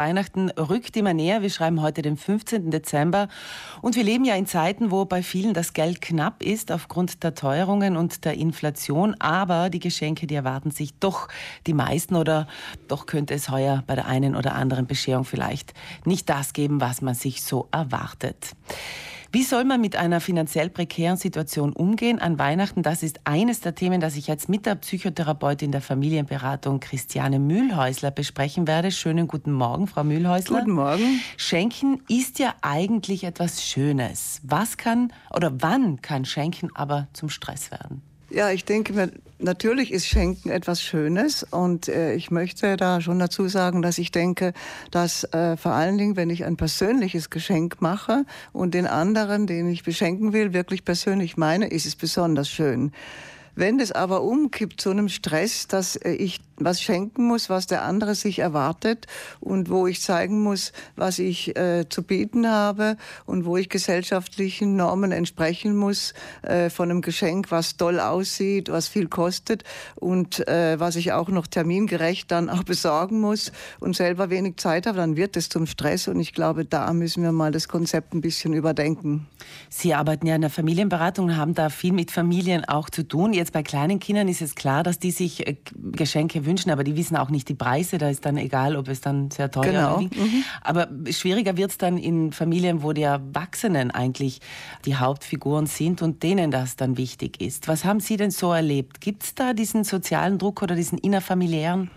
Weihnachten rückt immer näher. Wir schreiben heute den 15. Dezember und wir leben ja in Zeiten, wo bei vielen das Geld knapp ist aufgrund der Teuerungen und der Inflation. Aber die Geschenke, die erwarten sich doch die meisten oder doch könnte es heuer bei der einen oder anderen Bescherung vielleicht nicht das geben, was man sich so erwartet. Wie soll man mit einer finanziell prekären Situation umgehen an Weihnachten? Das ist eines der Themen, das ich jetzt mit der Psychotherapeutin der Familienberatung Christiane Mühlhäusler besprechen werde. Schönen guten Morgen, Frau Mühlhäusler. Guten Morgen. Schenken ist ja eigentlich etwas Schönes. Was kann oder wann kann Schenken aber zum Stress werden? Ja, ich denke, natürlich ist Schenken etwas Schönes und äh, ich möchte da schon dazu sagen, dass ich denke, dass äh, vor allen Dingen, wenn ich ein persönliches Geschenk mache und den anderen, den ich beschenken will, wirklich persönlich meine, ist es besonders schön. Wenn das aber umkippt zu einem Stress, dass äh, ich was schenken muss, was der andere sich erwartet und wo ich zeigen muss, was ich äh, zu bieten habe und wo ich gesellschaftlichen Normen entsprechen muss äh, von einem Geschenk, was toll aussieht, was viel kostet und äh, was ich auch noch termingerecht dann auch besorgen muss und selber wenig Zeit habe, dann wird es zum Stress und ich glaube, da müssen wir mal das Konzept ein bisschen überdenken. Sie arbeiten ja in der Familienberatung haben da viel mit Familien auch zu tun. Jetzt bei kleinen Kindern ist es klar, dass die sich äh, Geschenke wünschen, aber die wissen auch nicht die Preise. Da ist dann egal, ob es dann sehr teuer genau. oder. Mhm. Aber schwieriger wird es dann in Familien, wo die Erwachsenen eigentlich die Hauptfiguren sind und denen das dann wichtig ist. Was haben Sie denn so erlebt? Gibt es da diesen sozialen Druck oder diesen innerfamiliären?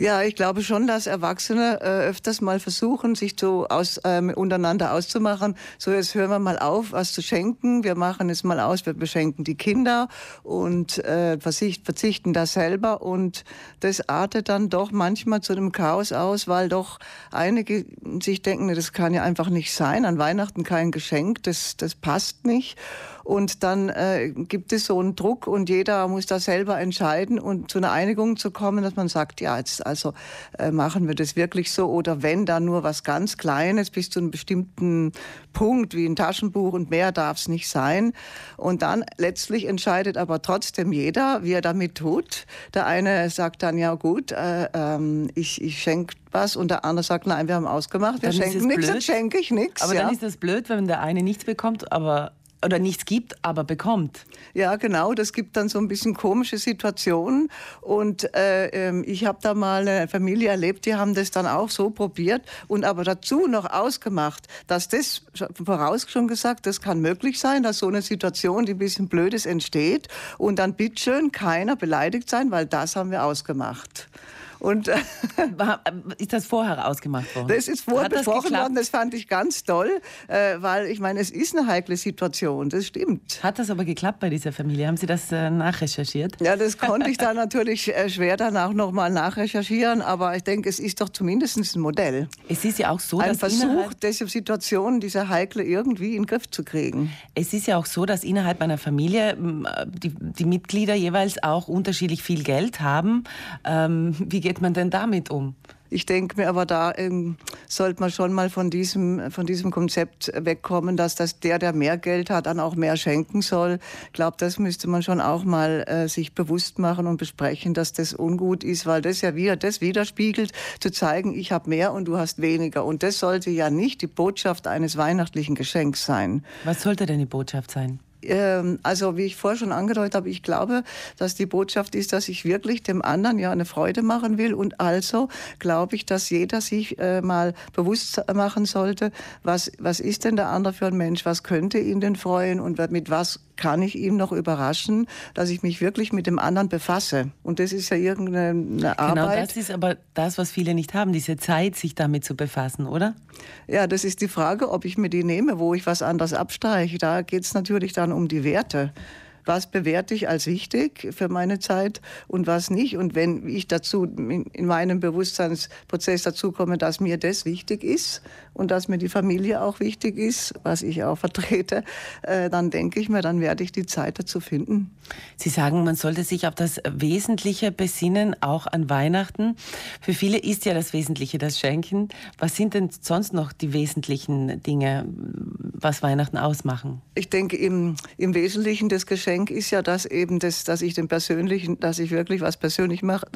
Ja, ich glaube schon, dass Erwachsene äh, öfters mal versuchen, sich so aus, ähm, untereinander auszumachen. So, jetzt hören wir mal auf, was zu schenken. Wir machen es mal aus, wir beschenken die Kinder und äh, verzichten da selber. Und das artet dann doch manchmal zu einem Chaos aus, weil doch einige sich denken, das kann ja einfach nicht sein. An Weihnachten kein Geschenk, das, das passt nicht. Und dann äh, gibt es so einen Druck und jeder muss da selber entscheiden und zu einer Einigung zu kommen, dass man sagt, ja, jetzt also äh, machen wir das wirklich so oder wenn dann nur was ganz Kleines bis zu einem bestimmten Punkt wie ein Taschenbuch und mehr darf es nicht sein. Und dann letztlich entscheidet aber trotzdem jeder, wie er damit tut. Der eine sagt dann, ja gut, äh, ähm, ich, ich schenke was und der andere sagt, nein, wir haben ausgemacht, wir dann schenken nichts, dann schenke ich nichts. Aber ja. dann ist das blöd, wenn der eine nichts bekommt, aber oder nichts gibt, aber bekommt. Ja, genau. Das gibt dann so ein bisschen komische Situationen. Und äh, ähm, ich habe da mal eine Familie erlebt, die haben das dann auch so probiert und aber dazu noch ausgemacht, dass das voraus schon gesagt, das kann möglich sein, dass so eine Situation, die ein bisschen blöd ist, entsteht. Und dann bitteschön keiner beleidigt sein, weil das haben wir ausgemacht. Und äh, War, ist das vorher ausgemacht worden? Das ist vorher besprochen worden. Das fand ich ganz toll, äh, weil ich meine, es ist eine heikle Situation. Das stimmt. Hat das aber geklappt bei dieser Familie? Haben Sie das äh, nachrecherchiert? Ja, das konnte ich dann natürlich äh, schwer danach noch mal nachrecherchieren. Aber ich denke, es ist doch zumindest ein Modell. Es ist ja auch so, ein Versuch, diese Situation, diese heikle irgendwie in den Griff zu kriegen. Es ist ja auch so, dass innerhalb einer Familie die, die Mitglieder jeweils auch unterschiedlich viel Geld haben. Ähm, wie geht man denn damit um? Ich denke mir aber, da ähm, sollte man schon mal von diesem, von diesem Konzept wegkommen, dass das der, der mehr Geld hat, dann auch mehr schenken soll. Ich glaube, das müsste man schon auch mal äh, sich bewusst machen und besprechen, dass das ungut ist, weil das ja wieder das widerspiegelt, zu zeigen, ich habe mehr und du hast weniger. Und das sollte ja nicht die Botschaft eines weihnachtlichen Geschenks sein. Was sollte denn die Botschaft sein? Ähm, also wie ich vorher schon angedeutet habe, ich glaube, dass die Botschaft ist, dass ich wirklich dem anderen ja eine Freude machen will. Und also glaube ich, dass jeder sich äh, mal bewusst machen sollte, was, was ist denn der andere für ein Mensch, was könnte ihn denn freuen? Und mit was kann ich ihm noch überraschen, dass ich mich wirklich mit dem anderen befasse. Und das ist ja irgendeine Arbeit. Genau, das ist aber das, was viele nicht haben, diese Zeit, sich damit zu befassen, oder? Ja, das ist die Frage, ob ich mir die nehme, wo ich was anderes abstreiche. Da geht es natürlich dann um die Werte was bewerte ich als wichtig für meine Zeit und was nicht. Und wenn ich dazu in meinem Bewusstseinsprozess dazu komme, dass mir das wichtig ist und dass mir die Familie auch wichtig ist, was ich auch vertrete, äh, dann denke ich mir, dann werde ich die Zeit dazu finden. Sie sagen, man sollte sich auf das Wesentliche besinnen, auch an Weihnachten. Für viele ist ja das Wesentliche das Schenken. Was sind denn sonst noch die wesentlichen Dinge? Was Weihnachten ausmachen? Ich denke, im, im Wesentlichen das Geschenk ist ja das eben, das, dass ich den persönlichen, dass ich wirklich was persönlich mache,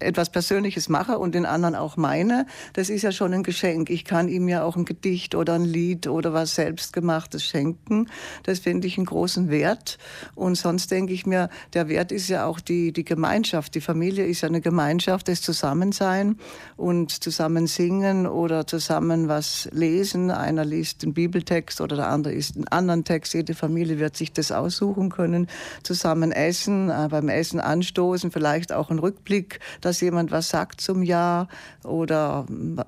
etwas Persönliches mache und den anderen auch meine. Das ist ja schon ein Geschenk. Ich kann ihm ja auch ein Gedicht oder ein Lied oder was selbstgemachtes schenken. Das finde ich einen großen Wert. Und sonst denke ich mir, der Wert ist ja auch die, die Gemeinschaft. Die Familie ist ja eine Gemeinschaft, das Zusammensein und zusammen singen oder zusammen was lesen. Einer liest den Bibeltext oder der andere liest einen anderen Text. Jede Familie wird sich das aussuchen können. Zusammen essen, äh, beim Essen anstoßen, vielleicht auch ein Rückblick, dass jemand was sagt zum Jahr oder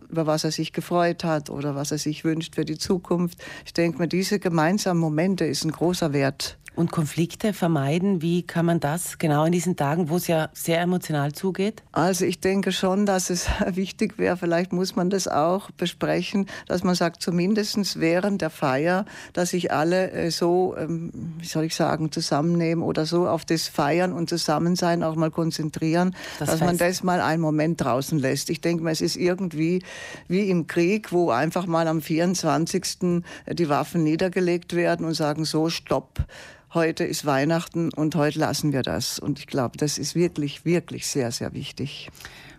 über was er sich gefreut hat oder was er sich wünscht für die Zukunft. Ich denke mir, diese gemeinsamen Momente ist ein großer Wert. Und Konflikte vermeiden, wie kann man das genau in diesen Tagen, wo es ja sehr emotional zugeht? Also ich denke schon, dass es wichtig wäre, vielleicht muss man das auch besprechen, dass man sagt, zumindest während der Feier, dass sich alle äh, so, ähm, wie soll ich sagen, zusammennehmen oder so auf das Feiern und Zusammensein auch mal konzentrieren, das dass man das mal einen Moment draußen lässt. Ich denke mal, es ist irgendwie wie im Krieg, wo einfach mal am 24. die Waffen niedergelegt werden und sagen, so, stopp heute ist Weihnachten und heute lassen wir das. Und ich glaube, das ist wirklich, wirklich sehr, sehr wichtig.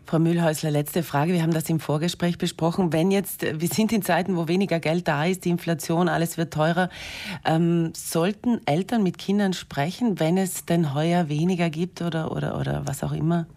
Frau Mühlhäusler, letzte Frage. Wir haben das im Vorgespräch besprochen. Wenn jetzt, wir sind in Zeiten, wo weniger Geld da ist, die Inflation, alles wird teurer, ähm, sollten Eltern mit Kindern sprechen, wenn es denn heuer weniger gibt oder, oder, oder was auch immer?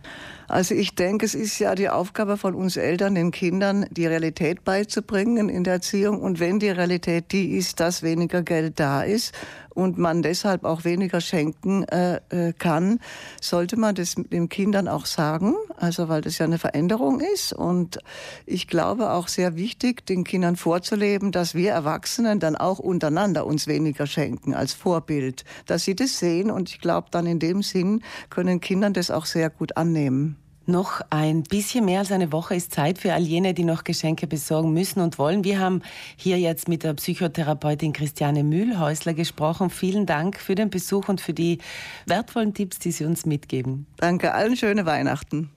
Also ich denke, es ist ja die Aufgabe von uns Eltern, den Kindern die Realität beizubringen in der Erziehung. Und wenn die Realität die ist, dass weniger Geld da ist und man deshalb auch weniger schenken äh, äh kann, sollte man das den Kindern auch sagen. Also weil das ja eine Veränderung ist. Und ich glaube auch sehr wichtig, den Kindern vorzuleben, dass wir Erwachsenen dann auch untereinander uns weniger schenken als Vorbild. Dass sie das sehen und ich glaube dann in dem Sinn können Kindern das auch sehr gut annehmen. Noch ein bisschen mehr als eine Woche ist Zeit für all jene, die noch Geschenke besorgen müssen und wollen. Wir haben hier jetzt mit der Psychotherapeutin Christiane Mühlhäusler gesprochen. Vielen Dank für den Besuch und für die wertvollen Tipps, die Sie uns mitgeben. Danke, allen schöne Weihnachten.